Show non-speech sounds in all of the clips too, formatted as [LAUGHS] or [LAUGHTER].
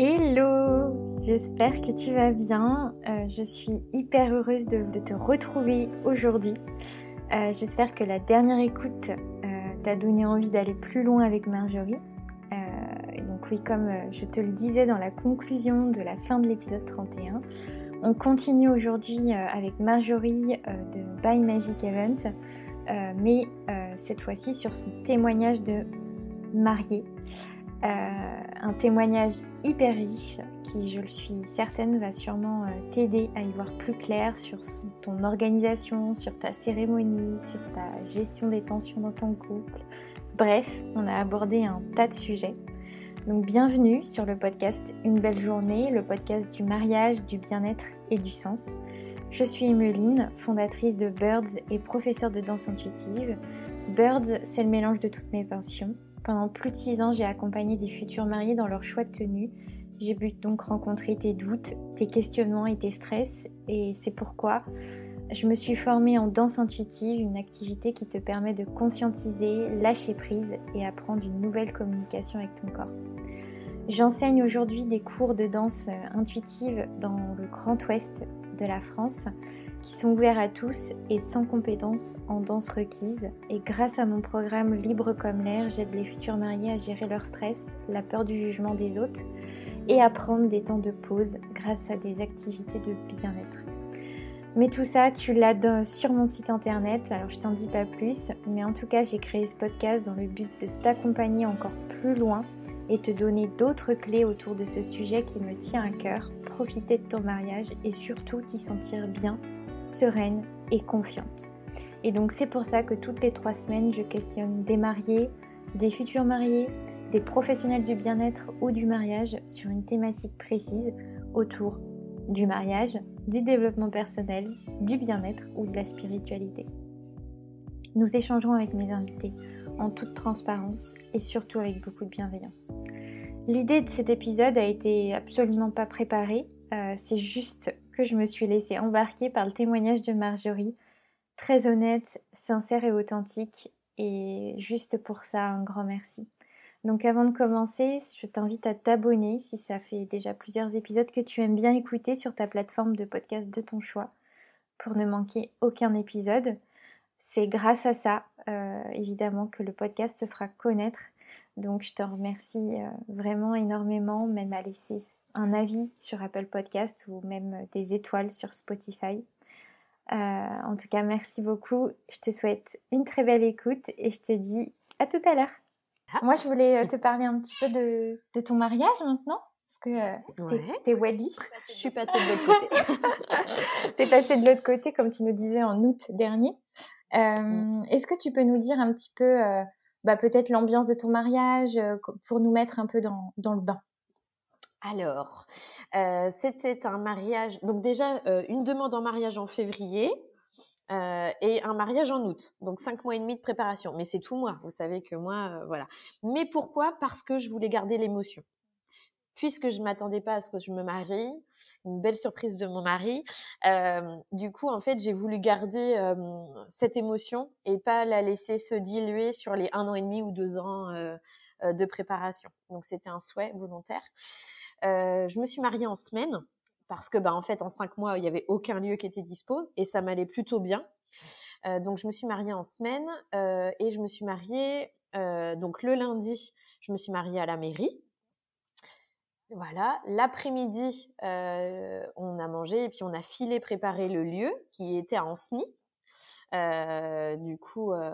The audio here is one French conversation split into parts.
Hello, j'espère que tu vas bien. Euh, je suis hyper heureuse de, te retrouver aujourd'hui. Euh, j'espère que la dernière écoute euh, t'a donné envie d'aller plus loin avec Marjorie. donc oui, comme je te le disais dans la conclusion de la fin de l'épisode 31, on continue aujourd'hui avec Marjorie de By Magic Event, mais cette fois-ci sur son témoignage de mariée un témoignage hyper riche qui, je le suis certaine, va sûrement euh, t'aider à y voir plus clair sur ton organisation, sur ta cérémonie, sur ta gestion des tensions dans ton couple. Bref, on a abordé un tas de sujets. Donc bienvenue sur le podcast Une belle journée, le podcast du mariage, du bien-être et du sens. Je suis Emeline, fondatrice de Birds et professeure de danse intuitive. Birds, c'est le mélange de toutes mes passions pendant plus de six ans, j'ai accompagné des futurs mariés dans leur choix de tenue. J'ai pu donc rencontrer tes doutes, tes questionnements et tes stress, et c'est pourquoi je me suis formée en danse intuitive, une activité qui te permet de conscientiser, lâcher prise et apprendre une nouvelle communication avec ton corps. J'enseigne aujourd'hui des cours de danse intuitive dans le Grand Ouest de la France qui sont ouverts à tous et sans compétences en danse requise. Et grâce à mon programme Libre comme l'air, j'aide les futurs mariés à gérer leur stress, la peur du jugement des autres et à prendre des temps de pause grâce à des activités de bien-être. Mais tout ça, tu l'as sur mon site internet, alors je t'en dis pas plus, mais en tout cas j'ai créé ce podcast dans le but de t'accompagner encore plus loin et te donner d'autres clés autour de ce sujet qui me tient à cœur, profiter de ton mariage et surtout t'y sentir bien sereine et confiante. Et donc c'est pour ça que toutes les trois semaines, je questionne des mariés, des futurs mariés, des professionnels du bien-être ou du mariage sur une thématique précise autour du mariage, du développement personnel, du bien-être ou de la spiritualité. Nous échangerons avec mes invités en toute transparence et surtout avec beaucoup de bienveillance. L'idée de cet épisode a été absolument pas préparée, euh, c'est juste je me suis laissée embarquer par le témoignage de Marjorie, très honnête, sincère et authentique, et juste pour ça, un grand merci. Donc avant de commencer, je t'invite à t'abonner si ça fait déjà plusieurs épisodes que tu aimes bien écouter sur ta plateforme de podcast de ton choix pour ne manquer aucun épisode. C'est grâce à ça, euh, évidemment, que le podcast se fera connaître donc je te remercie euh, vraiment énormément, même à laisser un avis sur Apple Podcast ou même euh, des étoiles sur Spotify. Euh, en tout cas, merci beaucoup. Je te souhaite une très belle écoute et je te dis à tout à l'heure. Ah. Moi, je voulais te parler un petit peu de, ton mariage maintenant. Parce que t'es es Je suis passée de l'autre côté. [LAUGHS] t'es passée de l'autre côté, comme tu nous disais en août dernier. Mm. Est-ce que tu peux nous dire un petit peu bah, peut-être l'ambiance de ton mariage pour nous mettre un peu dans, le bain alors, c'était un mariage, donc déjà une demande en mariage en février et un mariage en août, donc cinq mois et demi de préparation. Mais c'est tout moi, vous savez que moi, voilà. Mais pourquoi? Parce que je voulais garder l'émotion puisque je m'attendais pas à ce que je me marie, une belle surprise de mon mari. Euh, du coup, en fait, j'ai voulu garder euh, cette émotion et pas la laisser se diluer sur les un an et demi ou deux ans euh, de préparation. Donc, c'était un souhait volontaire. je me suis mariée en semaine parce que, bah, en fait, en cinq mois, il n'y avait aucun lieu qui était dispo et ça m'allait plutôt bien. donc, je me suis mariée en semaine et je me suis mariée donc le lundi. Je me suis mariée à la mairie voilà, l'après-midi, euh, on a mangé et puis on a filé préparer le lieu qui était à Anceny. Euh, du coup, euh,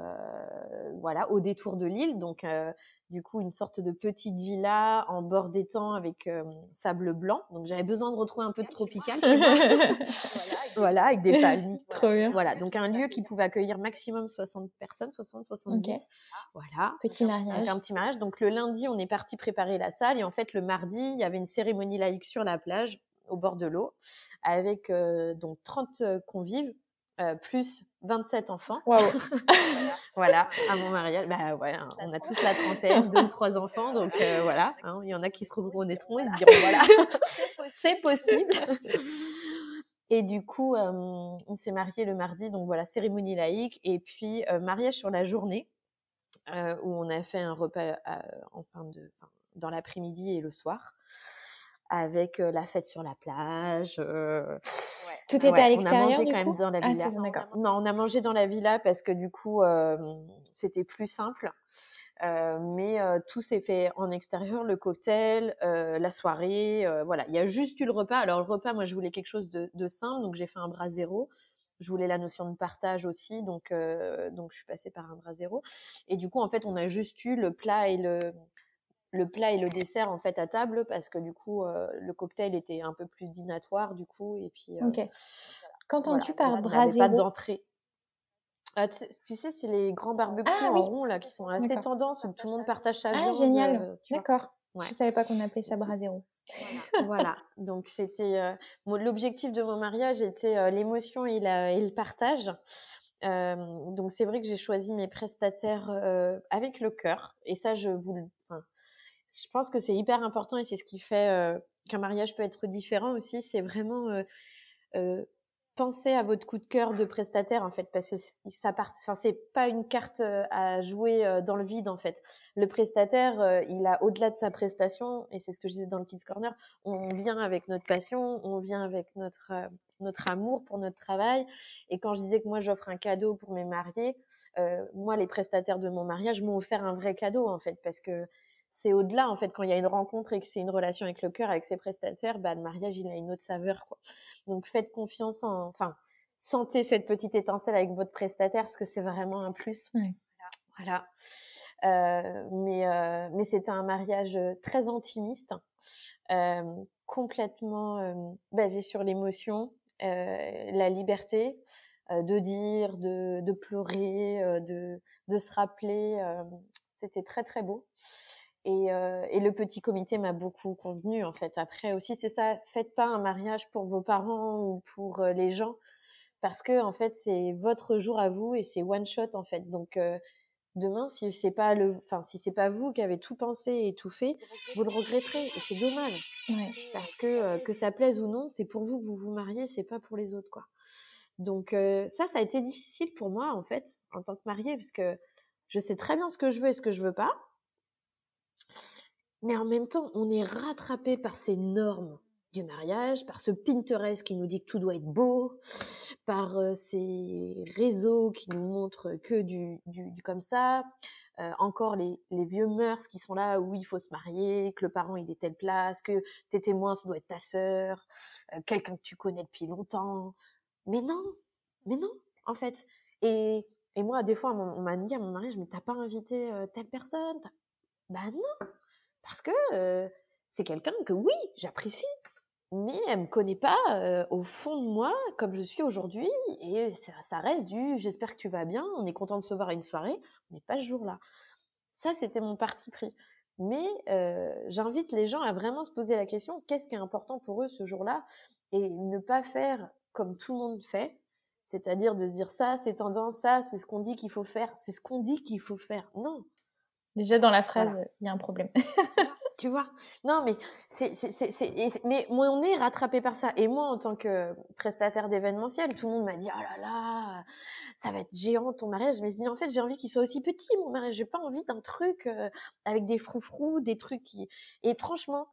voilà, au détour de l'île. Donc, euh, du coup, une sorte de petite villa en bord d'étang avec sable blanc. Donc, j'avais besoin de retrouver un peu de tropical. [LAUGHS] voilà, avec des palmiers. [LAUGHS] Trop bien. Voilà, donc un lieu qui [LAUGHS] pouvait accueillir maximum 60 personnes, 60, 70. Voilà. Petit mariage. un petit mariage. Donc, le lundi, on est parti préparer la salle. Et en fait, le mardi, il y avait une cérémonie laïque sur la plage au bord de l'eau avec donc 30 convives euh, plus 27 enfants. [LAUGHS] voilà, à mon mariage. Bah ouais, hein, on a tous la trentaine, deux ou trois enfants, donc euh, [LAUGHS] voilà. Hein, il y en a qui se reconnaîtront et se diront voilà, [LAUGHS] c'est possible. Et du coup, euh, on s'est marié le mardi, donc voilà, cérémonie laïque, et puis mariage sur la journée, où on a fait un repas en fin de, dans l'après-midi et le soir. Avec la fête sur la plage. Tout était à l'extérieur. On a mangé quand même dans la ah, villa. non, on a mangé dans la villa parce que du coup, c'était plus simple. mais tout s'est fait en extérieur, le cocktail, la soirée, voilà. Il y a juste eu le repas. Alors le repas, moi, je voulais quelque chose de, de simple, donc j'ai fait un bras zéro je voulais la notion de partage aussi, donc, donc je suis passée par un bras zéro. Et du coup, en fait, on a juste eu le plat et le, le plat et le dessert en fait à table parce que du coup le cocktail était un peu plus dînatoire du coup et puis ok qu'entends-tu par bras zéro pas d'entrée ah, tu, sais, c'est les grands barbecues ah, en rond là qui sont assez tendance où tout le monde partage sa ah, génial. D'accord. Je savais pas qu'on appelait ça bras zéro. Voilà. Donc c'était l'objectif de mon mariage était l'émotion et, et, le partage. donc c'est vrai que j'ai choisi mes prestataires avec le cœur et ça je vous je pense que c'est hyper important et c'est ce qui fait qu'un mariage peut être différent aussi. C'est vraiment penser à votre coup de cœur de prestataire en fait parce que ça part enfin c'est pas une carte à jouer dans le vide en fait le prestataire il a au-delà de sa prestation et c'est ce que je disais dans le kids corner on vient avec notre passion on vient avec notre notre amour pour notre travail et quand je disais que moi j'offre un cadeau pour mes mariés moi les prestataires de mon mariage m'ont offert un vrai cadeau en fait parce que c'est au-delà en fait quand il y a une rencontre et que c'est une relation avec le cœur avec ses prestataires bah le mariage il a une autre saveur quoi. Donc faites confiance en enfin sentez cette petite étincelle avec votre prestataire parce que c'est vraiment un plus. Voilà, euh, mais euh, mais c'était un mariage très intimiste euh, complètement basé sur l'émotion la liberté de dire de, de pleurer de, de se rappeler c'était très très beau et, et, le petit comité m'a beaucoup convenu en fait. Après aussi, c'est ça, faites pas un mariage pour vos parents ou pour les gens, parce que en fait, c'est votre jour à vous et c'est one shot en fait. Donc demain, si c'est pas le, enfin si c'est pas vous qui avez tout pensé et tout fait, vous le regretterez et c'est dommage. Ouais. Parce que que ça plaise ou non, c'est pour vous que vous vous mariez, c'est pas pour les autres quoi. Donc ça, ça a été difficile pour moi en fait en tant que mariée, parce que je sais très bien ce que je veux et ce que je veux pas mais en même temps, on est rattrapé par ces normes du mariage, par ce Pinterest qui nous dit que tout doit être beau, par ces réseaux qui nous montrent que du, comme ça, encore les, vieux mœurs qui sont là où il faut se marier, que le parent il est telle place, que tes témoins ça doit être ta sœur, quelqu'un que tu connais depuis longtemps. Mais non, mais non, en fait. Et, et moi, des fois, on m'a dit à mon mariage, mais t'as pas invité telle personne bah non, parce que c'est quelqu'un que oui, j'apprécie, mais elle me connaît pas au fond de moi comme je suis aujourd'hui, et ça, reste du j'espère que tu vas bien, on est content de se voir à une soirée, mais pas ce jour-là. Ça, c'était mon parti pris. Mais j'invite les gens à vraiment se poser la question qu'est-ce qui est important pour eux ce jour-là et ne pas faire comme tout le monde fait, c'est-à-dire de se dire ça, c'est tendance, ça, c'est ce qu'on dit qu'il faut faire, c'est ce qu'on dit qu'il faut faire. Non, Déjà dans la phrase, il y a un problème. tu vois Non, mais c'est, c'est, mais moi, on est rattrapé par ça. Et moi, en tant que prestataire d'événementiel, tout le monde m'a dit, oh là là, ça va être géant ton mariage. Mais je dis, en fait, j'ai envie qu'il soit aussi petit, mon mariage. J'ai pas envie d'un truc euh, avec des froufrous, des trucs qui... Et franchement,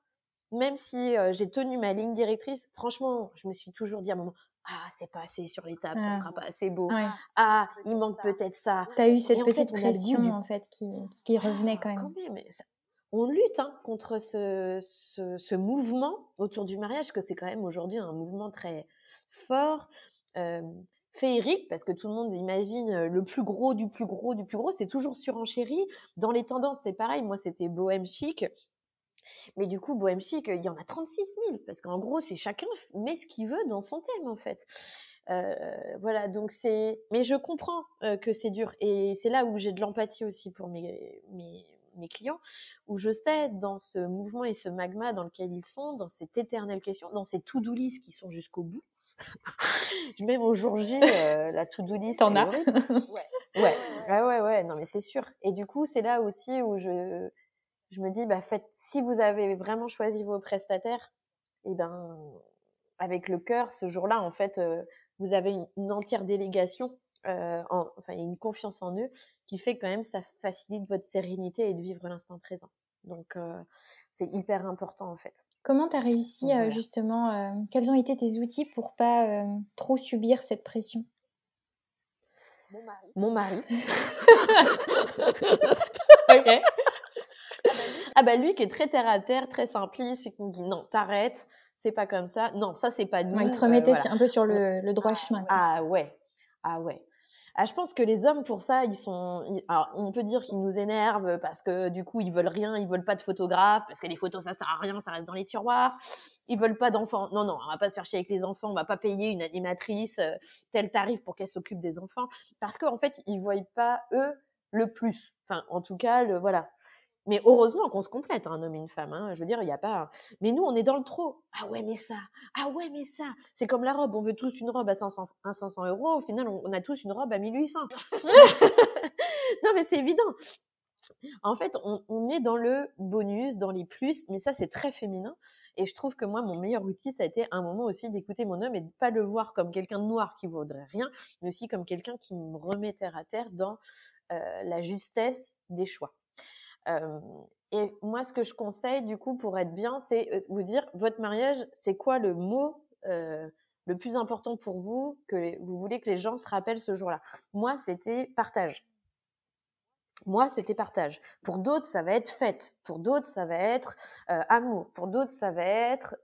même si euh, j'ai tenu ma ligne directrice, franchement, je me suis toujours dit à un moment, ah, c'est pas assez sur les tables, ça sera pas assez beau. Ah, il manque peut-être ça. Tu as eu cette petite pression en fait qui, qui revenait quand même. on lutte hein, contre ce, ce, mouvement autour du mariage, que c'est quand même aujourd'hui un mouvement très fort, féerique, parce que tout le monde imagine le plus gros du plus gros du plus gros, c'est toujours surenchéri. Dans les tendances, c'est pareil. Moi, c'était bohème chic. Mais du coup, Bohème Chic, il y en a 36 000, parce qu'en gros, c'est chacun met ce qu'il veut dans son thème, en fait. Euh, voilà, donc c'est. Mais je comprends euh, que c'est dur. Et c'est là où j'ai de l'empathie aussi pour mes, mes, mes, clients, où je sais, dans ce mouvement et ce magma dans lequel ils sont, dans cette éternelle question, dans ces to-do list qui sont jusqu'au bout. [LAUGHS] Même au jour J, euh, la to-do list. T'en as [LAUGHS] ouais. ouais. ouais, ouais, ouais, non, mais c'est sûr. Et du coup, c'est là aussi où je, je me dis, bah, faites, si vous avez vraiment choisi vos prestataires, et eh ben, avec le cœur, ce jour-là, en fait, euh, vous avez une, entière délégation, euh, enfin, une confiance en eux qui fait quand même ça facilite votre sérénité et de vivre l'instant présent. Donc, c'est hyper important en fait. Comment tu as réussi justement Quels ont été tes outils pour pas trop subir cette pression? Mon mari. [LAUGHS] [LAUGHS] ok. Ah bah lui qui est très terre à terre, très simpliste, et qui me dit non, t'arrêtes, c'est pas comme ça. Non, ça c'est pas nous. il te remettait un peu sur le, le droit chemin. Ah ouais, ah ouais. Ah, je pense que les hommes, pour ça, ils sont. Alors, on peut dire qu'ils nous énervent parce que du coup, ils veulent rien, ils veulent pas de photographe, parce que les photos, ça sert à rien, ça reste dans les tiroirs. Ils veulent pas d'enfants. Non, non, on va pas se faire chier avec les enfants, on va pas payer une animatrice euh, tel tarif pour qu'elle s'occupe des enfants, parce qu'en fait, ils voient pas eux le plus. Enfin, en tout cas, le, voilà. Mais heureusement qu'on se complète, hein, un homme et une femme. Hein. Je veux dire, il n'y a pas. Mais nous, on est dans le trop. Ah ouais, mais ça. Ah ouais, mais ça. C'est comme la robe. On veut tous une robe à 500, 500 euros. Au final, on, a tous une robe à 1800. [LAUGHS] non, mais c'est évident. En fait, on, est dans le bonus, dans les plus, mais ça, c'est très féminin. Et je trouve que moi, mon meilleur outil, ça a été un moment aussi d'écouter mon homme et de ne pas le voir comme quelqu'un de noir qui vaudrait rien, mais aussi comme quelqu'un qui me remet terre à terre dans euh, la justesse des choix et moi, ce que je conseille, du coup, pour être bien, c'est vous dire, votre mariage, c'est quoi le mot le plus important pour vous que vous voulez que les gens se rappellent ce jour-là? Moi, c'était partage. Moi, c'était partage. Pour d'autres, ça va être fête. Pour d'autres, ça va être amour. Pour d'autres, ça va être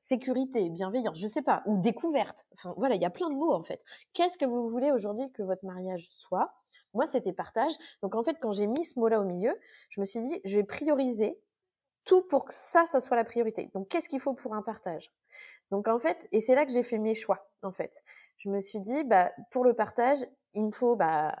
sécurité, bienveillance, je sais pas, ou découverte. Enfin, voilà, il y a plein de mots en fait. Qu'est-ce que vous voulez aujourd'hui que votre mariage soit? Moi, c'était partage. Donc, en fait, quand j'ai mis ce mot-là au milieu, je me suis dit, je vais prioriser tout pour que ça, ça soit la priorité. Donc, qu'est-ce qu'il faut pour un partage? Donc, en fait, et c'est là que j'ai fait mes choix, en fait. Je me suis dit, bah, pour le partage, il me faut bah,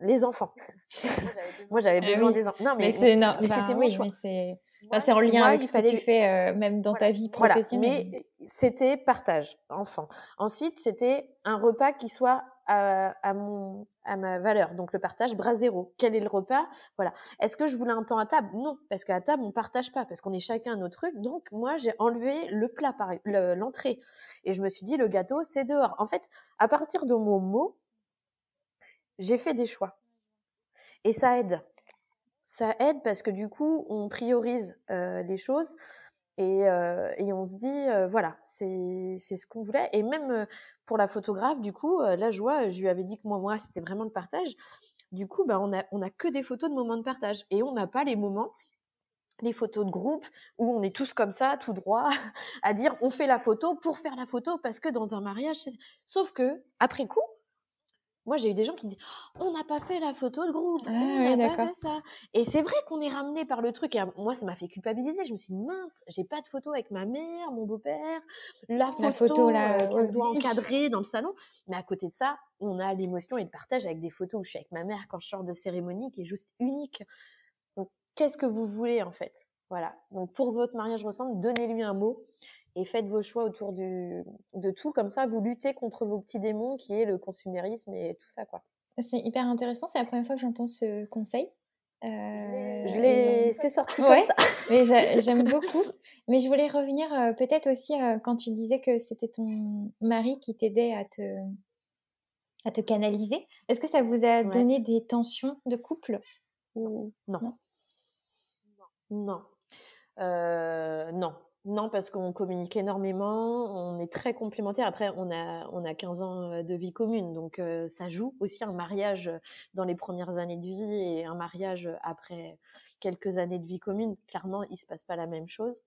les enfants. [LAUGHS] Moi, j'avais besoin des enfants. Non, mais, c'est c'était mon choix. c'est en lien avec ce que tu fais euh, même dans ta vie professionnelle. Mais c'était partage, enfant. Ensuite, c'était un repas qui soit à, mon, à ma valeur. Donc le partage, bras zéro. Quel est le repas? Voilà. Est-ce que je voulais un temps à table? Non, parce qu'à table, on partage pas, parce qu'on est chacun nos trucs. Donc moi, j'ai enlevé le plat, l'entrée. Et je me suis dit, le gâteau, c'est dehors. En fait, à partir de mon mot, j'ai fait des choix. Et ça aide. Ça aide parce que du coup, on priorise euh, les choses. Et, euh, et, on se dit, euh, voilà, c'est ce qu'on voulait. Et même euh, pour la photographe, du coup, la joie, je lui avais dit que moi, moi, c'était vraiment le partage. Du coup, bah, on a, on a que des photos de moments de partage. Et on n'a pas les moments, les photos de groupe, où on est tous comme ça, tout droit, [LAUGHS] à dire, on fait la photo pour faire la photo, parce que dans un mariage, sauf que, après coup, moi, j'ai eu des gens qui me disent On n'a pas fait la photo de groupe, ah on n'a pas fait ça. Et c'est vrai qu'on est ramené par le truc. Et moi, ça m'a fait culpabiliser. Je me suis dit Mince, j'ai pas de photo avec ma mère, mon beau-père, la photo, la photo euh, doit [LAUGHS] encadrer dans le salon. Mais à côté de ça, on a l'émotion et le partage avec des photos où je suis avec ma mère quand je sors de cérémonie qui est juste unique. Donc, qu'est-ce que vous voulez en fait? Voilà. Donc, pour votre mariage ressemble, donnez-lui un mot et faites vos choix autour du, de tout. Comme ça, vous luttez contre vos petits démons qui est le consumérisme et tout ça. quoi. C'est hyper intéressant. C'est la première fois que j'entends ce conseil. Euh, je l'ai, c'est sorti [LAUGHS] ouais, comme ça. [LAUGHS] mais [LAUGHS] j'aime beaucoup. Mais je voulais revenir euh, peut-être aussi euh, quand tu disais que c'était ton mari qui t'aidait à te, à te canaliser. Est-ce que ça vous a donné des tensions de couple? Ou non Non. Non. non. Non, parce qu'on communique énormément, on est très complémentaires. Après, on a, on a 15 ans euh, de vie commune, donc euh, ça joue aussi un mariage dans les premières années de vie et un mariage après quelques années de vie commune. Clairement, il se passe pas la même chose.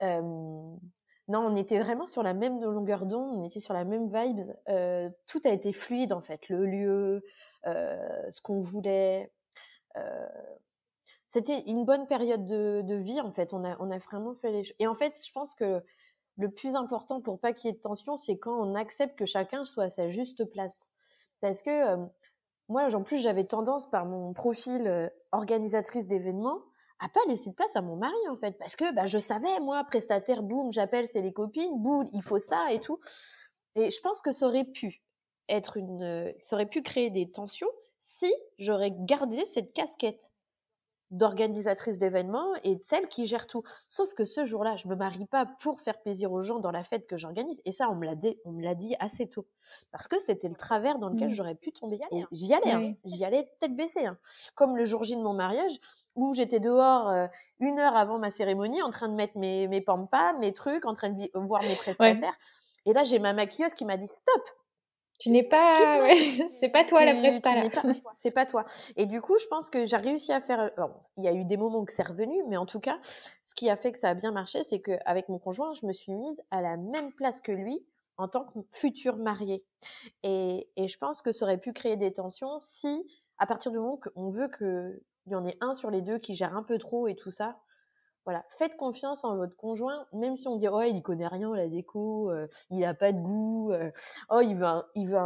non, on était vraiment sur la même longueur d'onde, on était sur la même vibes. Euh, tout a été fluide en fait, le lieu, ce qu'on voulait c'était une bonne période de, vie en fait. On a, on a vraiment fait les choses. Et en fait, je pense que le plus important pour pas qu'il y ait de tension, c'est quand on accepte que chacun soit à sa juste place. Parce que euh, moi, en plus, j'avais tendance par mon profil euh, organisatrice d'événements à pas laisser de place à mon mari en fait, parce que bah, je savais moi prestataire, boum, j'appelle, c'est les copines, boum, il faut ça et tout. Et je pense que ça aurait pu être une, ça aurait pu créer des tensions si j'aurais gardé cette casquette d'organisatrice d'événements et de celle qui gère tout. Sauf que ce jour-là, je me marie pas pour faire plaisir aux gens dans la fête que j'organise. Et ça, on me l'a dit, on me l'a dit assez tôt. Parce que c'était le travers dans lequel mmh. j'aurais pu tomber. J'y allais, hein. j'y allais tête baissée. Hein. Comme le jour J de mon mariage, où j'étais dehors euh, une heure avant ma cérémonie, en train de mettre mes, mes pampas, mes trucs, en train de voir mes prestataires. Et là, j'ai ma maquilleuse qui m'a dit stop, tu n'es pas, [LAUGHS] c'est pas toi la presta [LAUGHS] C'est pas toi. Et du coup, je pense que j'ai réussi à faire. il y a eu des moments où c'est revenu, mais en tout cas, ce qui a fait que ça a bien marché, c'est qu'avec mon conjoint, je me suis mise à la même place que lui en tant que future mariée. Et, et je pense que ça aurait pu créer des tensions si, à partir du moment qu'on veut qu'il y en ait un sur les deux qui gère un peu trop et tout ça, voilà, faites confiance en votre conjoint, même si on dit oh il connaît rien la déco, euh, il a pas de goût, euh, oh il veut un, il veut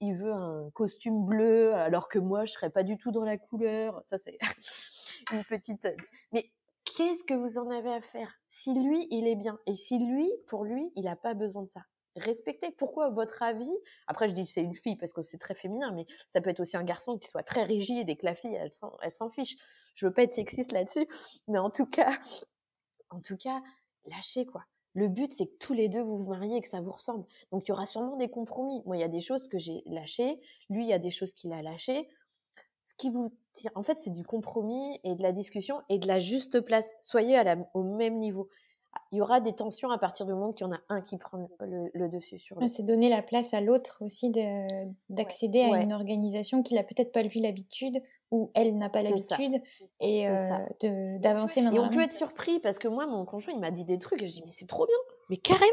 il veut un costume bleu alors que moi je serais pas du tout dans la couleur. Ça c'est [LAUGHS] une petite. Mais qu'est-ce que vous en avez à faire? Si lui il est bien et si lui pour lui il a pas besoin de ça, respectez. Pourquoi votre avis Après, je dis c'est une fille parce que c'est très féminin, mais ça peut être aussi un garçon qui soit très rigide et que la fille, elle s'en fiche. Je veux pas être sexiste là-dessus, mais en tout cas, en tout cas, lâchez quoi. Le but, c'est que tous les deux vous vous mariez et que ça vous ressemble. Donc, il y aura sûrement des compromis. Moi, il y a des choses que j'ai lâchées. Lui, il y a des choses qu'il a lâchées. Ce qui vous tire, en fait, c'est du compromis et de la discussion et de la juste place. Soyez au même niveau il y aura des tensions à partir du moment qu'il y en a un qui prend le, dessus sur C'est donner la place à l'autre aussi d'accéder à une organisation qu'il n'a peut-être pas vu l'habitude ou elle n'a pas l'habitude et euh, d'avancer maintenant. Et on peut être surpris parce que moi, mon conjoint, il m'a dit des trucs et je dis mais c'est trop bien, mais carrément.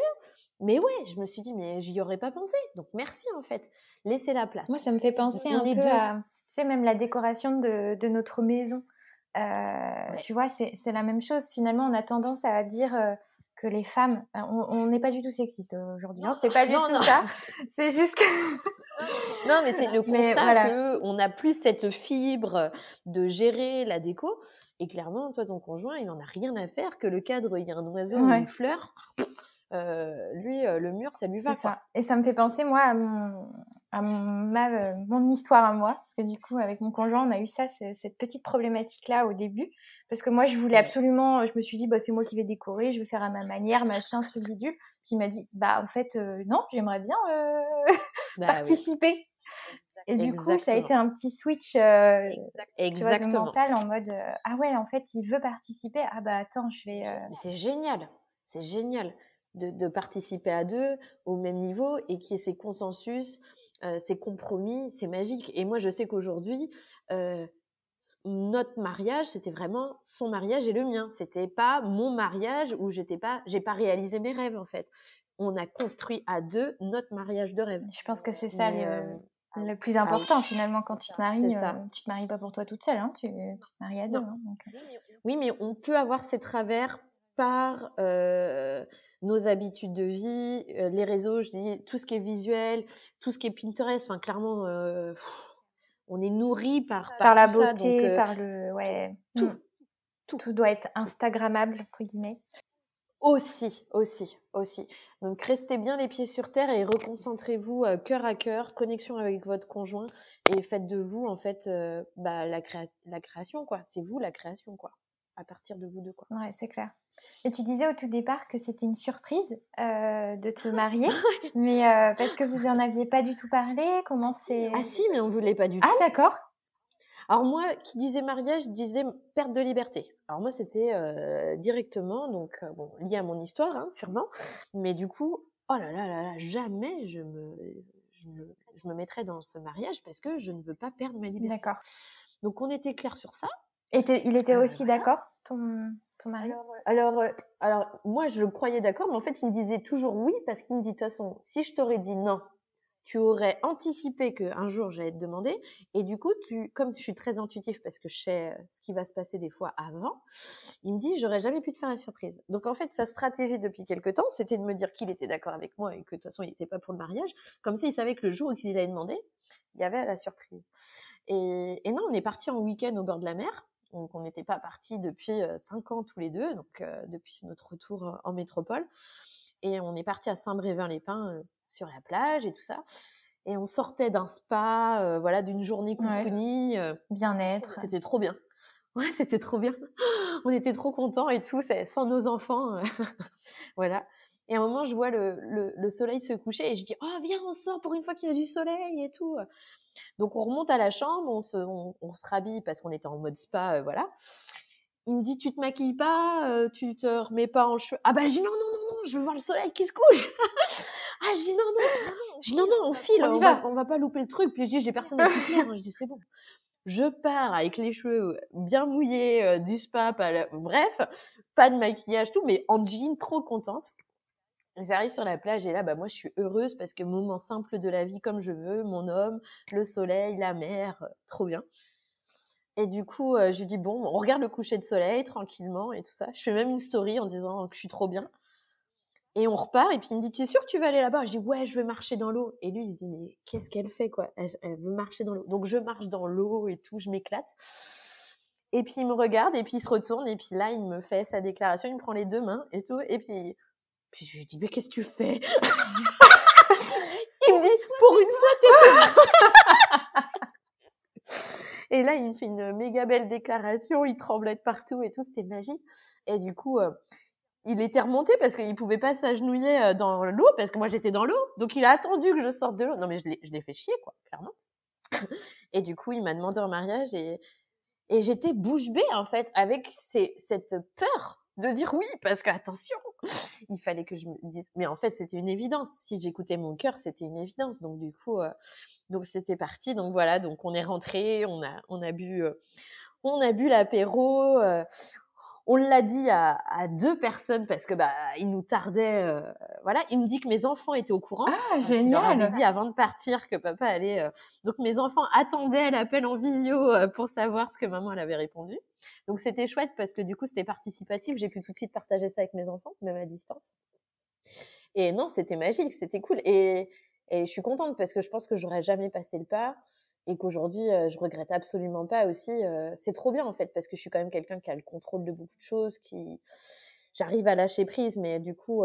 Mais ouais, je me suis dit mais j'y aurais pas pensé. Donc merci en fait. Laissez la place. Moi, ça me fait penser un peu à, c'est même la décoration de, de notre maison. Euh, tu vois, c'est la même chose. Finalement, on a tendance à dire euh, que les femmes, euh, on n'est pas du tout sexiste aujourd'hui. Hein, c'est pas du tout ça. [LAUGHS] C'est juste que. [LAUGHS] non, mais c'est le constat qu'on n'a plus cette fibre de gérer la déco. Et clairement, toi, ton conjoint, il n'en a rien à faire que le cadre, il y a un oiseau ou une fleur. Lui, le mur, ça lui va. Ça. Et ça me fait penser, moi, à mon, à ma, euh, mon histoire à moi, parce que du coup, avec mon conjoint, on a eu ça, cette petite problématique-là au début, parce que moi, je voulais absolument, je me suis dit, bah, c'est moi qui vais décorer, je vais faire à ma manière, machin, truc bidule, qui m'a dit, bah, en fait, euh, non, j'aimerais bien euh, [LAUGHS] bah participer. Et du coup, ça a été un petit switch euh, mental en mode, ah ouais, en fait, il veut participer, ah bah attends, je vais... C'est génial, c'est génial. De, de, participer à deux au même niveau et qu'il y ait ces consensus, euh, ces compromis, c'est magique. Et moi, je sais qu'aujourd'hui, euh, notre mariage, c'était vraiment son mariage et le mien. C'était pas mon mariage où j'étais pas, j'ai pas réalisé mes rêves en fait. On a construit à deux notre mariage de rêve. Je pense que c'est ça le, euh, le, plus ah important finalement quand tu te maries. tu te maries pas pour toi toute seule, hein, tu, tu, te maries à deux. Hein, oui, mais on peut avoir ces travers par nos habitudes de vie, euh, les réseaux, je dis tout ce qui est visuel, tout ce qui est Pinterest. Enfin, clairement, euh, on est nourri par, par, la beauté, par le. Ouais. Tout, mmh. tout. Tout doit être Instagrammable, entre guillemets. Aussi, aussi, aussi. Donc restez bien les pieds sur terre et reconcentrez-vous cœur à cœur, connexion avec votre conjoint et faites de vous en fait bah, la, la création quoi. C'est vous la création quoi. À partir de vous deux quoi. Ouais, c'est clair. Et tu disais au tout départ que c'était une surprise euh, de te marier, [LAUGHS] mais euh, parce que vous en aviez pas du tout parlé. Comment c'est Ah si, mais on voulait pas du ah, tout. Ah d'accord. Alors moi, qui disais mariage, disais perte de liberté. Alors moi, c'était euh, directement, donc bon, lié à mon histoire, hein, sûrement. Mais du coup, oh là là là là, jamais je me, je me, je me mettrais dans ce mariage parce que je ne veux pas perdre ma liberté. D'accord. Donc on était clair sur ça. Et il était aussi d'accord, ton, ton mari? Alors, alors, alors, moi, je le croyais d'accord, mais en fait, il me disait toujours oui, parce qu'il me dit, de toute façon, si je t'aurais dit non, tu aurais anticipé qu'un jour j'allais te demander, et du coup, tu, comme je suis très intuitif parce que je sais ce qui va se passer des fois avant, il me dit, j'aurais jamais pu te faire la surprise. Donc en fait, sa stratégie depuis quelque temps, c'était de me dire qu'il était d'accord avec moi et que de toute façon, il n'était pas pour le mariage, comme ça, il savait que le jour où il allait demander, il y avait la surprise. Et, et non, on est parti en week-end au bord de la mer. Donc on n'était pas partis depuis cinq ans tous les deux, donc depuis notre retour en métropole. Et on est parti à Saint-Brévin-les-Pins sur la plage et tout ça. Et on sortait d'un spa, voilà, d'une journée cocooning. Bien-être. C'était trop bien. Ouais, [LAUGHS] c'était trop bien. On était trop contents et tout, sans nos enfants. [LAUGHS] voilà. Et à un moment, je vois le, le, soleil se coucher et je dis Oh, viens, on sort pour une fois qu'il y a du soleil et tout. Donc, on remonte à la chambre, on se, on, se rhabille parce qu'on était en mode spa, euh, voilà. Il me dit Tu te maquilles pas, euh, tu te remets pas en cheveux? Ah, bah, je dis Non, non, non, non, je veux voir le soleil qui se couche. [LAUGHS] ah, je dis Non, non, je dis Non, non, on file, on, va. on va pas louper le truc. Puis je dis J'ai personne à [LAUGHS] soutenir. je dis C'est bon. Je pars avec les cheveux bien mouillés, euh, du spa, bref, pas de maquillage, tout, mais en jean, trop contente. J'arrive sur la plage et là, bah, moi, je suis heureuse parce que moment simple de la vie comme je veux, mon homme, le soleil, la mer, euh, trop bien. Et du coup, euh, je lui dis, bon, on regarde le coucher de soleil tranquillement et tout ça. Je fais même une story en disant que je suis trop bien. Et on repart, et puis il me dit, tu es sûr que tu vas aller là-bas? Je dis, ouais, je vais marcher dans l'eau. Et lui, il se dit, mais qu'est-ce qu'elle fait, quoi? Elle, veut marcher dans l'eau. Donc je marche dans l'eau et tout, je m'éclate. Et puis il me regarde, et puis il se retourne, et puis là, il me fait sa déclaration, il me prend les deux mains et tout. Et puis puis je lui dis, mais qu'est-ce que tu fais [LAUGHS] Il me dit, pour une fois, t'es [LAUGHS] Et là, il me fait une méga belle déclaration, il tremblait de partout et tout, c'était magique. Et du coup, euh, il était remonté parce qu'il pouvait pas s'agenouiller euh, dans l'eau, parce que moi j'étais dans l'eau. Donc il a attendu que je sorte de l'eau. Non, mais je l'ai fait chier, quoi, clairement. [LAUGHS] Et du coup, il m'a demandé en mariage et, et j'étais bouche bée, en fait, avec cette peur de dire oui, parce qu'attention, il fallait que je me dise. Mais en fait, c'était une évidence. Si j'écoutais mon cœur, c'était une évidence. Donc du coup, euh, donc c'était parti. Donc voilà, donc on est rentré, on a, on a bu, euh, on a bu l'apéro. Euh, on l'a dit à, deux personnes parce que bah il nous tardait. Euh, voilà, il me dit que mes enfants étaient au courant. Ah génial. Il dit avant de partir que papa allait. Euh, donc mes enfants attendaient l'appel en visio euh, pour savoir ce que maman elle avait répondu. Donc c'était chouette parce que du coup c'était participatif. J'ai pu tout de suite partager ça avec mes enfants, même à distance. Et non, c'était magique, c'était cool. Et, et je suis contente parce que je pense que j'aurais jamais passé le pas et qu'aujourd'hui je regrette absolument pas aussi. c'est trop bien en fait parce que je suis quand même quelqu'un qui a le contrôle de beaucoup de choses, qui j'arrive à lâcher prise, mais du coup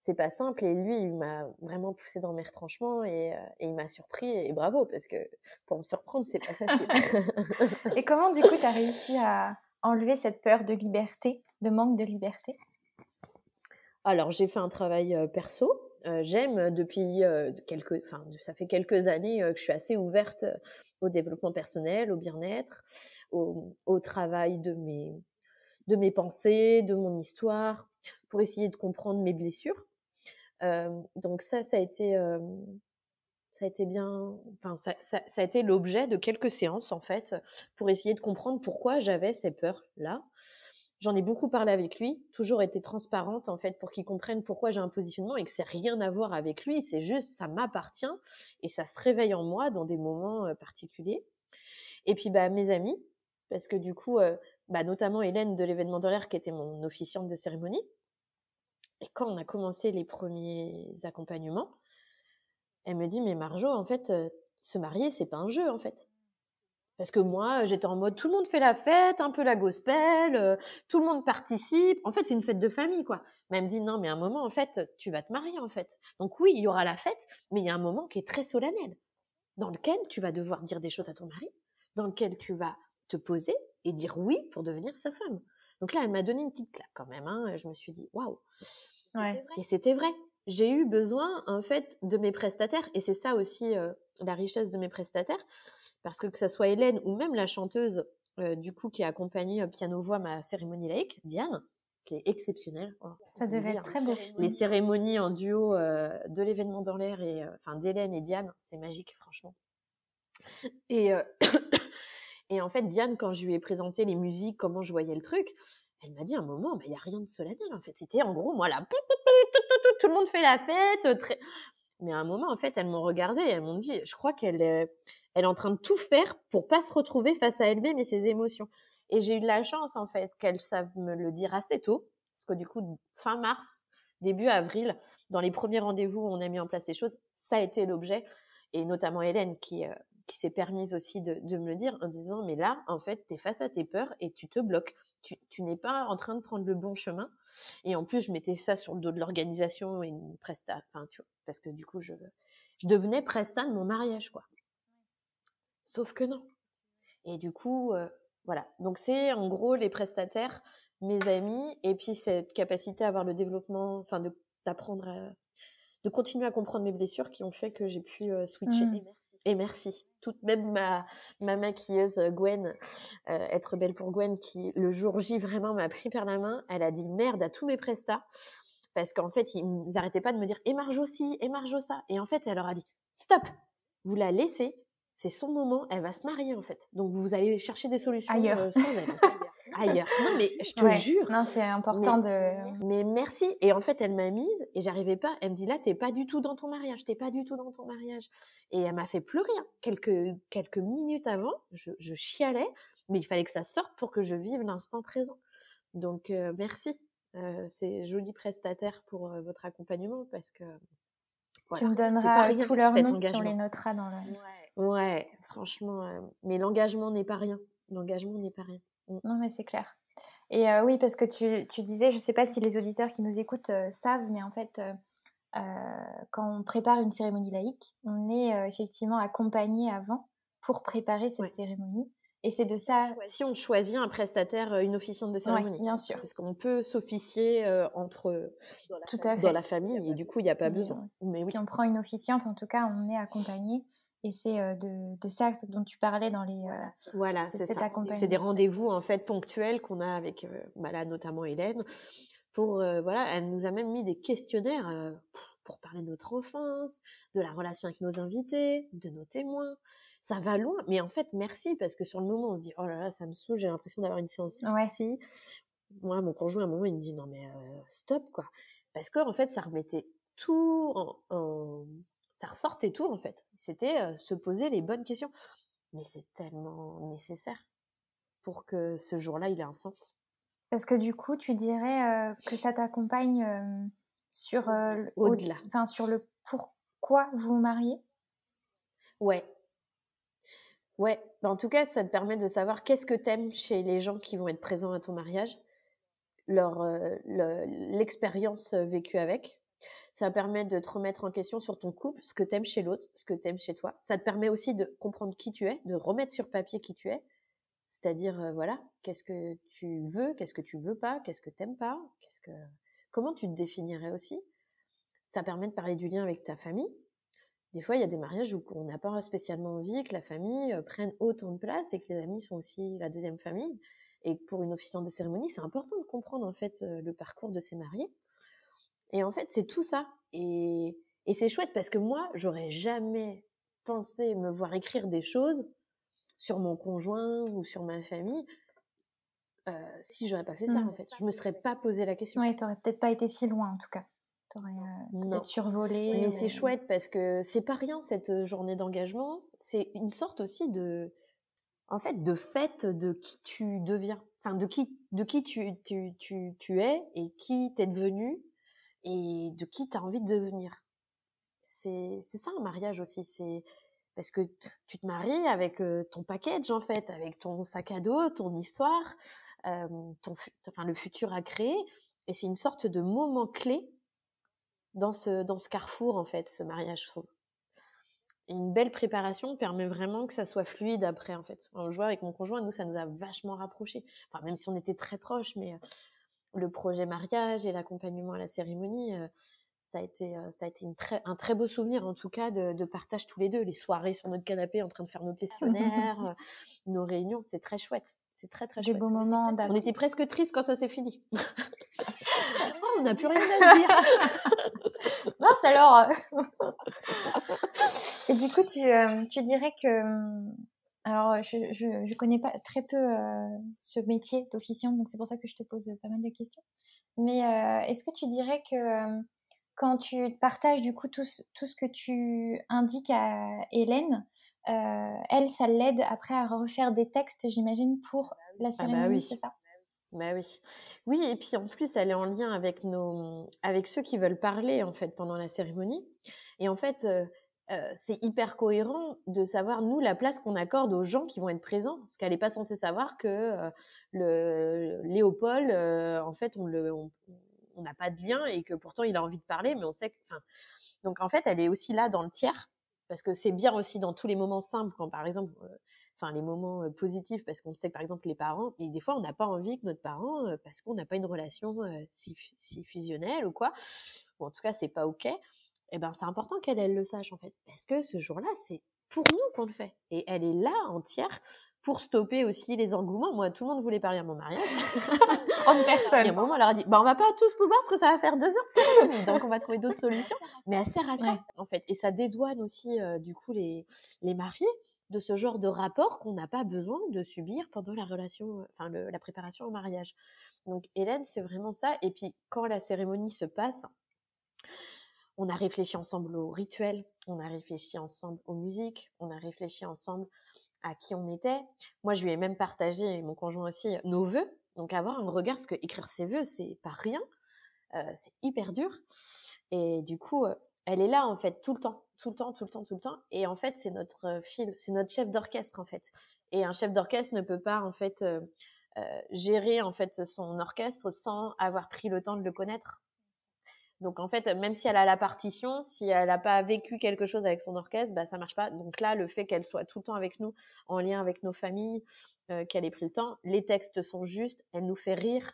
c'est pas simple. Et lui, il m'a vraiment poussé dans mes retranchements et, et il m'a surpris et bravo parce que pour me surprendre, c'est pas facile. [LAUGHS] et comment du coup tu as réussi à enlever cette peur de liberté, de manque de liberté? Alors j'ai fait un travail perso euh, j'aime depuis euh, quelques, enfin, ça fait quelques années euh, que je suis assez ouverte au développement personnel, au bien-être, au, travail de mes, de mes pensées, de mon histoire, pour essayer de comprendre mes blessures. donc ça, ça a été, ça a été bien, enfin, ça, ça, a été l'objet de quelques séances en fait, pour essayer de comprendre pourquoi j'avais ces peurs-là. J'en ai beaucoup parlé avec lui, toujours été transparente en fait pour qu'il comprenne pourquoi j'ai un positionnement et que c'est rien à voir avec lui, c'est juste ça m'appartient et ça se réveille en moi dans des moments euh, particuliers. Et puis bah mes amis, parce que du coup, euh, bah, notamment Hélène de l'événement dans l'air qui était mon officiante de cérémonie. Et quand on a commencé les premiers accompagnements, elle me dit mais Marjo, en fait, euh, se marier c'est pas un jeu en fait. Parce que moi, j'étais en mode tout le monde fait la fête, un peu la gospel, euh, tout le monde participe. En fait, c'est une fête de famille, quoi. Mais elle me dit non, mais à un moment, en fait, tu vas te marier, en fait. Donc oui, il y aura la fête, mais il y a un moment qui est très solennel, dans lequel tu vas devoir dire des choses à ton mari, dans lequel tu vas te poser et dire oui pour devenir sa femme. Donc là, elle m'a donné une petite claque quand même. Hein. Je me suis dit waouh. Ouais. Et c'était vrai. J'ai eu besoin, en fait, de mes prestataires, et c'est ça aussi euh, la richesse de mes prestataires parce que que ce soit Hélène ou même la chanteuse euh, du coup qui a accompagné euh, piano-voix ma cérémonie laïque, Diane, qui est exceptionnelle. Oh, ça devait être très beau. Les cérémonies en duo euh, de l'événement dans l'air et enfin d'Hélène et Diane, c'est magique franchement. Et [COUGHS] et en fait Diane quand je lui ai présenté les musiques, comment je voyais le truc, elle m'a dit un moment, bah, il y a rien de solennel en fait. C'était en gros moi là, tout le monde fait la fête. Très... Mais à un moment en fait, elles m'ont regardé, elles m'ont dit, je crois qu'elle elle est en train de tout faire pour pas se retrouver face à elle-même et ses émotions. Et j'ai eu de la chance, en fait, qu'elle savent me le dire assez tôt. Parce que du coup, fin mars, début avril, dans les premiers rendez-vous où on a mis en place ces choses, ça a été l'objet. Et notamment Hélène qui, euh, s'est permise aussi de, me le dire en disant, mais là, en fait, tu es face à tes peurs et tu te bloques. Tu n'es pas en train de prendre le bon chemin. Et en plus, je mettais ça sur le dos de l'organisation et une presta, enfin, tu vois, parce que du coup, je, je devenais presta de mon mariage, quoi. Sauf que non. Et du coup, euh, Voilà. Donc c'est en gros les prestataires, mes amis, et puis cette capacité à avoir le développement, enfin d'apprendre à de continuer à comprendre mes blessures qui ont fait que j'ai pu switcher. Mmh. Et merci. Toute, même ma, ma maquilleuse Gwen, être belle pour Gwen, qui le jour J vraiment m'a pris par la main, elle a dit merde à tous mes prestats parce qu'en fait, ils n'arrêtaient pas de me dire et Marjo aussi, et Marjo ça. Et en fait, elle leur a dit stop, vous la laissez, c'est son moment, elle va se marier en fait. Donc vous allez chercher des solutions ailleurs. sans elle. [LAUGHS] ailleurs. [LAUGHS] Non, mais je te jure. Non, c'est important de. Mais merci. Et en fait, elle m'a mise et j'arrivais pas. Elle me dit là, t'es pas du tout dans ton mariage. T'es pas du tout dans ton mariage. Et elle m'a fait pleurer. Hein. Quelques, quelques minutes avant, je, je, chialais, mais il fallait que ça sorte pour que je vive l'instant présent. Donc, euh, merci. Euh, c'est joli prestataire pour euh, votre accompagnement parce que. tu me donneras tous leurs noms, on les notera dans le. Ouais, ouais franchement. mais l'engagement n'est pas rien. L'engagement n'est pas rien. Non, mais c'est clair. Et oui, parce que tu, tu, disais, je ne sais pas si les auditeurs qui nous écoutent savent, mais en fait, quand on prépare une cérémonie laïque, on est effectivement accompagné avant pour préparer cette cérémonie. Et c'est de ça. Si on choisit un prestataire, une officiante de cérémonie. bien sûr. Parce qu'on peut s'officier entre Tout à fait. dans la famille et du coup, il n'y a pas besoin. Mais Si on prend une officiante, en tout cas, on est accompagné. Et c'est de, de, ça dont tu parlais dans les. voilà, c'est cet accompagnement. C'est des rendez-vous en fait ponctuels qu'on a avec, bah là notamment Hélène. Pour voilà, elle nous a même mis des questionnaires pour parler de notre enfance, de la relation avec nos invités, de nos témoins. Ça va loin, mais en fait merci parce que sur le moment on se dit oh là là ça me saoule, j'ai l'impression d'avoir une séance ouais. Moi mon conjoint à un moment il me dit non mais stop quoi, parce que en fait ça remettait tout en ça ressortait tout en fait. C'était se poser les bonnes questions. Mais c'est tellement nécessaire pour que ce jour-là, il ait un sens. Parce que du coup, tu dirais que ça t'accompagne sur, au-delà. Enfin, sur le pourquoi vous vous mariez? Ouais. Ouais, bah, en tout cas, ça te permet de savoir qu'est-ce que t'aimes chez les gens qui vont être présents à ton mariage, leur l'expérience vécue avec, ça permet de te remettre en question sur ton couple, ce que tu aimes chez l'autre, ce que tu aimes chez toi. Ça te permet aussi de comprendre qui tu es, de remettre sur papier qui tu es. C'est-à-dire, euh, voilà, qu'est-ce que tu veux, qu'est-ce que tu veux pas, qu'est-ce que tu n'aimes pas, qu'est-ce que, comment tu te définirais aussi. Ça permet de parler du lien avec ta famille. Des fois, il y a des mariages où on n'a pas spécialement envie que la famille euh, prenne autant de place et que les amis sont aussi la deuxième famille. Et pour une officiante de cérémonie, c'est important de comprendre en fait euh, le parcours de ces mariés et en fait, c'est tout ça. Et, et c'est chouette parce que moi, j'aurais jamais pensé me voir écrire des choses sur mon conjoint ou sur ma famille euh, si j'aurais pas fait ça, mmh. en fait. Je me serais pas posé la question. Oui, t'aurais peut-être pas été si loin, en tout cas. T'aurais euh, peut-être survolé. Mais c'est chouette parce que c'est pas rien, cette journée d'engagement. C'est une sorte aussi de, en fait, de fête de qui tu deviens. Enfin, de qui, de qui tu, tu, tu, tu es et qui t'es devenu et de qui tu as envie de devenir. C'est ça un mariage aussi. C'est parce que tu te maries avec ton package en fait, avec ton sac à dos, ton histoire, ton, enfin le futur à créer. Et c'est une sorte de moment clé dans ce, dans ce carrefour en fait, ce mariage, je trouve. une belle préparation permet vraiment que ça soit fluide après en fait. En jouant avec mon conjoint, nous ça nous a vachement rapprochés. Enfin même si on était très proches, mais le projet mariage et l'accompagnement à la cérémonie, euh, ça a été, euh, ça a été une très, un très beau souvenir en tout cas de, partage tous les deux. Les soirées sur notre canapé en train de faire nos questionnaires, [LAUGHS] euh, nos réunions, c'est très chouette. C'est très très chouette. Des beaux moments On était presque triste quand ça s'est fini. [LAUGHS] Oh, on n'a plus rien à dire. [LAUGHS] Mince alors. et du coup, tu, tu dirais que hum, alors, je, je, connais pas très peu euh, ce métier d'officiant, donc c'est pour ça que je te pose pas mal de questions. Mais euh, est-ce que tu dirais que euh, quand tu partages du coup tout, tout, ce que tu indiques à Hélène, elle, ça l'aide après à refaire des textes, j'imagine, pour la ah bah cérémonie, oui. c'est ça? Bah oui. Oui, et puis en plus, elle est en lien avec nos, avec ceux qui veulent parler en fait pendant la cérémonie. Et en fait, c'est hyper cohérent de savoir, nous, la place qu'on accorde aux gens qui vont être présents. Parce qu'elle n'est pas censée savoir que le Léopold, en fait, on n'a pas de lien et que pourtant il a envie de parler, mais on sait que. Donc en fait, elle est aussi là dans le tiers, parce que c'est bien aussi dans tous les moments simples, quand par exemple, enfin les moments positifs parce qu'on sait que par exemple les parents, et des fois on n'a pas envie que notre parent, parce qu'on n'a pas une relation si, si, fusionnelle ou quoi, en tout cas c'est pas ok, eh ben c'est important qu'elle elle le sache en fait, parce que ce jour-là c'est pour nous qu'on le fait, et elle est là entière pour stopper aussi les engouements. Moi, tout le monde voulait parler à mon mariage. [LAUGHS] 30 personnes. [LAUGHS] Et à un moment, elle leur a dit, bah, on va pas tous pouvoir parce que ça va faire deux heures de cérémonie. Donc, on va trouver d'autres solutions. Mais elle sert à ça, en fait. Et ça dédouane aussi, du coup, les, les mariés de ce genre de rapport qu'on n'a pas besoin de subir pendant la relation, enfin la préparation au mariage. Donc Hélène, c'est vraiment ça. Et puis quand la cérémonie se passe, on a réfléchi ensemble au rituel, on a réfléchi ensemble aux musiques, on a réfléchi ensemble à qui on était. Moi, je lui ai même partagé, et mon conjoint aussi, nos vœux. Donc avoir un regard, parce que écrire ses vœux, c'est pas rien, euh, c'est hyper dur. Et du coup, euh, elle est là en fait tout le temps tout le temps, tout le temps, tout le temps. Et en fait, c'est notre euh, fil, c'est notre chef d'orchestre en fait. Et un chef d'orchestre ne peut pas en fait gérer en fait son orchestre sans avoir pris le temps de le connaître. Donc en fait, même si elle a la partition, si elle n'a pas vécu quelque chose avec son orchestre, bah ça marche pas. Donc là, le fait qu'elle soit tout le temps avec nous, en lien avec nos familles, qu'elle ait pris le temps, les textes sont justes, elle nous fait rire,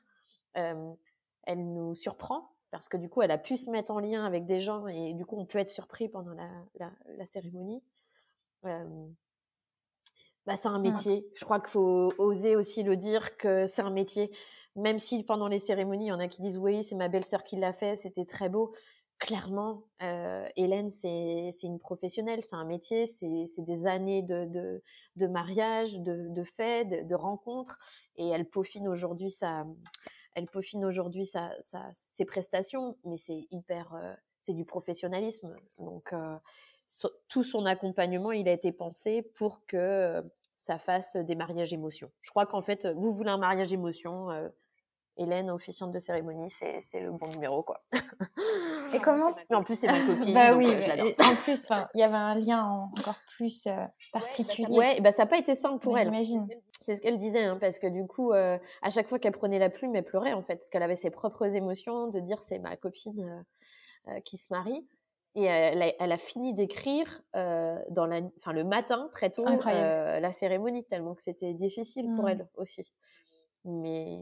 elle nous surprend parce que du coup, elle a pu se mettre en lien avec des gens et du coup, on peut être surpris pendant la, cérémonie. bah, c'est un mmh. métier. Je crois qu'il faut oser aussi le dire que c'est un métier. Même si pendant les cérémonies, il y en a qui disent oui, c'est ma belle-sœur qui l'a fait, c'était très beau. Clairement, Hélène, c'est une professionnelle, c'est un métier, c'est des années de, de, mariage, de, de fêtes, de, de rencontres, et elle peaufine aujourd'hui sa, elle peaufine aujourd'hui ses prestations, mais c'est hyper, euh, c'est du professionnalisme. Donc, euh, tout son accompagnement, il a été pensé pour que euh, ça fasse des mariages émotions. Je crois qu'en fait, vous voulez un mariage émotion, Hélène, officiante de cérémonie, c'est le bon numéro, quoi. Et comment [LAUGHS] En plus, c'est ma copine. bah oui, en plus, il y avait un lien encore plus particulier. Ouais, bah, ça n'a pas été simple pour elle. J'imagine. C'est ce qu'elle disait, hein, parce que du coup, à chaque fois qu'elle prenait la plume, elle pleurait en fait, parce qu'elle avait ses propres émotions de dire c'est ma copine qui se marie. Et elle a, fini d'écrire dans la, le matin très tôt la cérémonie, tellement que c'était difficile pour mmh. elle aussi. Mais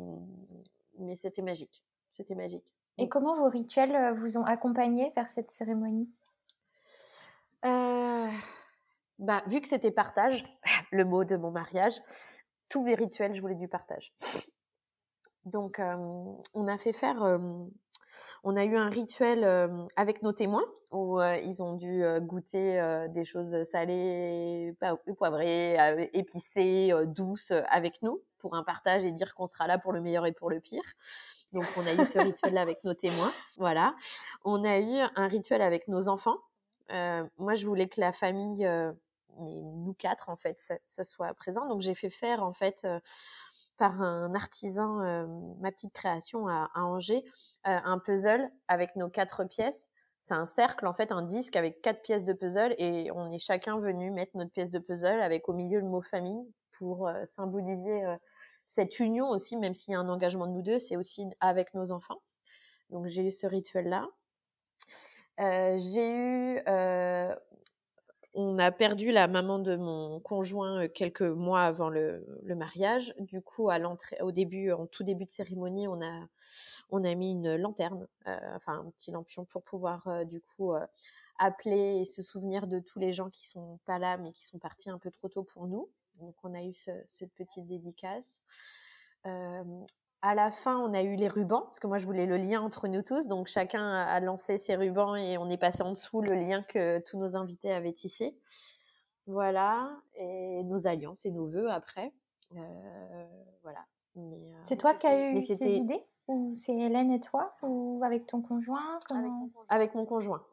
mais c'était magique. C'était magique. Et comment vos rituels vous ont accompagné vers cette cérémonie? Bah, vu que c'était partage, [LAUGHS] le mot de mon mariage, tous mes rituels, je voulais du partage. Donc, on a fait faire, on a eu un rituel avec nos témoins où ils ont dû goûter des choses salées, poivrées, épicées, douces avec nous pour un partage et dire qu'on sera là pour le meilleur et pour le pire. Donc, on a eu ce rituel-là avec nos témoins. Voilà. On a eu un rituel avec nos enfants. moi, je voulais que la famille nous quatre en fait, ça, soit présent. Donc j'ai fait faire en fait euh, par un artisan euh, ma petite création à, Angers euh, un puzzle avec nos quatre pièces. C'est un cercle en fait, un disque avec quatre pièces de puzzle et on est chacun venu mettre notre pièce de puzzle avec au milieu le mot famille pour symboliser cette union aussi, même s'il y a un engagement de nous deux, c'est aussi avec nos enfants. Donc j'ai eu ce rituel là. j'ai eu on a perdu la maman de mon conjoint quelques mois avant le, mariage. Du coup, à l'entrée, au début, en tout début de cérémonie, on a, on a mis une lanterne, enfin un petit lampion pour pouvoir du coup appeler et se souvenir de tous les gens qui sont pas là mais qui sont partis un peu trop tôt pour nous. Donc on a eu cette petite dédicace à la fin, on a eu les rubans, parce que moi, je voulais le lien entre nous tous. Donc, chacun a lancé ses rubans et on est passé en dessous le lien que tous nos invités avaient tissé. Voilà. Et nos alliances et nos vœux après. Euh, voilà. Euh, c'est toi qui as eu ces idées? Ou c'est Hélène et toi? Ou avec ton conjoint avec, mon conjoint.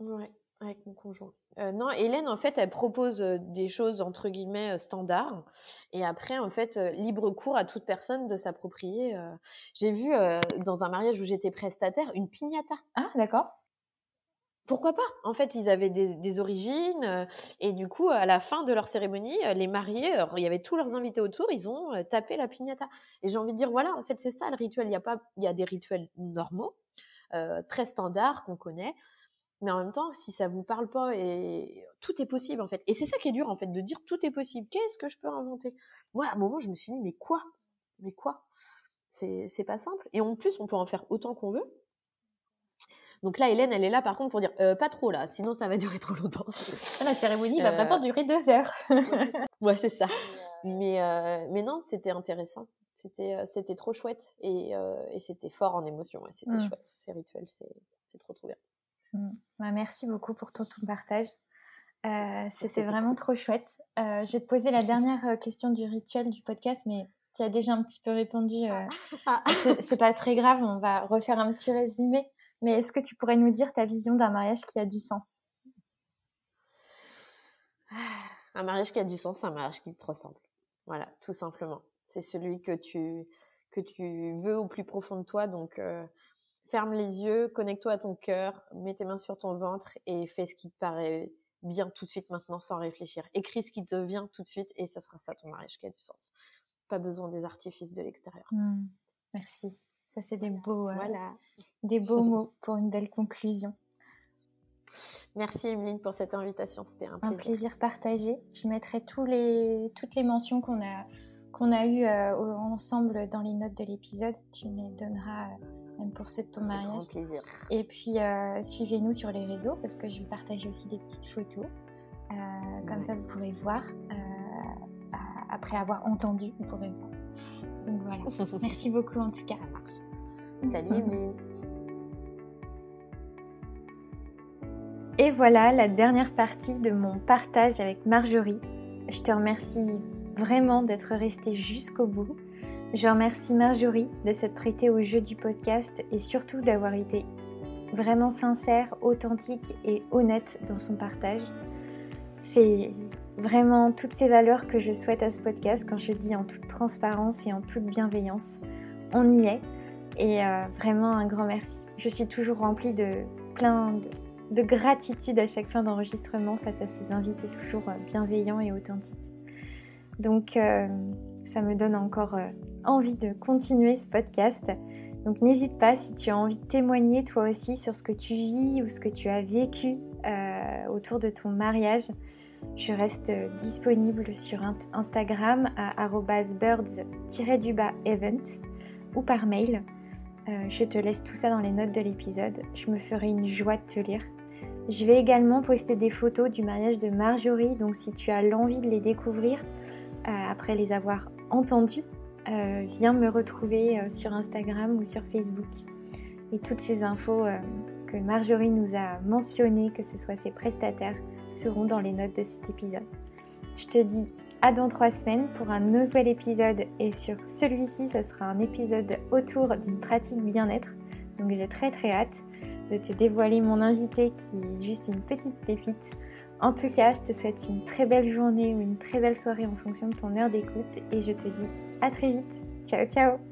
Ouais, avec mon conjoint. Euh, non, Hélène, en fait, elle propose des choses entre guillemets standards, et après, en fait, libre cours à toute personne de s'approprier. J'ai vu dans un mariage où j'étais prestataire une piñata. Ah, d'accord. Pourquoi pas? En fait, ils avaient des, origines, et du coup, à la fin de leur cérémonie, les mariés, il y avait tous leurs invités autour, ils ont tapé la piñata. Et j'ai envie de dire, voilà, en fait, c'est ça le rituel. Il y a pas, il y a des rituels normaux, très standards qu'on connaît. Mais en même temps, si ça vous parle pas, et tout est possible en fait. Et c'est ça qui est dur en fait, de dire tout est possible. Qu'est-ce que je peux inventer? Moi, à un moment, je me suis dit, mais quoi? Mais quoi? C'est pas simple. Et en plus, on peut en faire autant qu'on veut. Donc là, Hélène, elle est là par contre pour dire euh, pas trop là, sinon ça va [LAUGHS] durer trop longtemps. Ah, la cérémonie va vraiment euh, durer deux heures. [LAUGHS] ouais, c'est ça. Mais, euh, mais non, c'était intéressant. C'était, c'était trop chouette et, et c'était fort en émotion. c'était mmh. chouette. Ces rituels, c'est, trop trop bien. Mmh. Bah, merci beaucoup pour ton, ton partage. c'était vraiment trop chouette. je vais te poser la dernière question du rituel du podcast, mais tu as déjà un petit peu répondu. Ah. c'est pas très grave, on va refaire un petit résumé. Mais est-ce que tu pourrais nous dire ta vision d'un mariage qui a du sens? Un mariage qui a du sens, c'est un mariage qui te ressemble. Voilà, tout simplement. C'est celui que tu, que tu veux au plus profond de toi. Donc, euh, ferme les yeux, connecte-toi à ton cœur, mets tes mains sur ton ventre et fais ce qui te paraît bien tout de suite maintenant sans réfléchir. Écris ce qui te vient tout de suite et ça sera ça ton mariage qui a du sens. Pas besoin des artifices de l'extérieur. Mmh. merci. Ça, c'est des beaux, euh, voilà. des beaux mots pour une belle conclusion. Merci Emeline pour cette invitation, c'était un plaisir. Un plaisir partagé. Je mettrai tous les, toutes les mentions qu'on a, qu'on a eues euh, ensemble dans les notes de l'épisode. Tu me donneras euh, même pour ceux de ton mariage. plaisir. Et puis suivez-nous sur les réseaux parce que je vais partager aussi des petites photos. Comme ça, vous pourrez voir. après avoir entendu, vous pourrez voir. Donc voilà. [LAUGHS] Merci beaucoup en tout cas. Salut Et voilà la dernière partie de mon partage avec Marjorie. Je te remercie vraiment d'être restée jusqu'au bout. Je remercie Marjorie de s'être prêtée au jeu du podcast et surtout d'avoir été vraiment sincère, authentique et honnête dans son partage. C'est vraiment toutes ces valeurs que je souhaite à ce podcast quand je dis en toute transparence et en toute bienveillance. On y est et euh, vraiment un grand merci. Je suis toujours remplie de plein de, gratitude à chaque fin d'enregistrement face à ces invités toujours euh, bienveillants et authentiques. Donc euh, ça me donne encore envie de continuer ce podcast. Donc n'hésite pas si tu as envie de témoigner toi aussi sur ce que tu vis ou ce que tu as vécu autour de ton mariage. Je reste disponible sur Instagram à birds-event ou par mail. Euh, je te laisse tout ça dans les notes de l'épisode. Je me ferai une joie de te lire. Je vais également poster des photos du mariage de Marjorie, donc si tu as l'envie de les découvrir euh, après les avoir entendues, euh, viens me retrouver sur Instagram ou sur Facebook. Et toutes ces infos que Marjorie nous a mentionnées, que ce soit ses prestataires, seront dans les notes de cet épisode. Je te dis à dans trois semaines pour un nouvel épisode et sur celui-ci, ce sera un épisode autour d'une pratique bien-être. Donc j'ai très très hâte de te dévoiler mon invité qui est juste une petite pépite. En tout cas, je te souhaite une très belle journée ou une très belle soirée en fonction de ton heure d'écoute et je te dis à très vite. Ciao ciao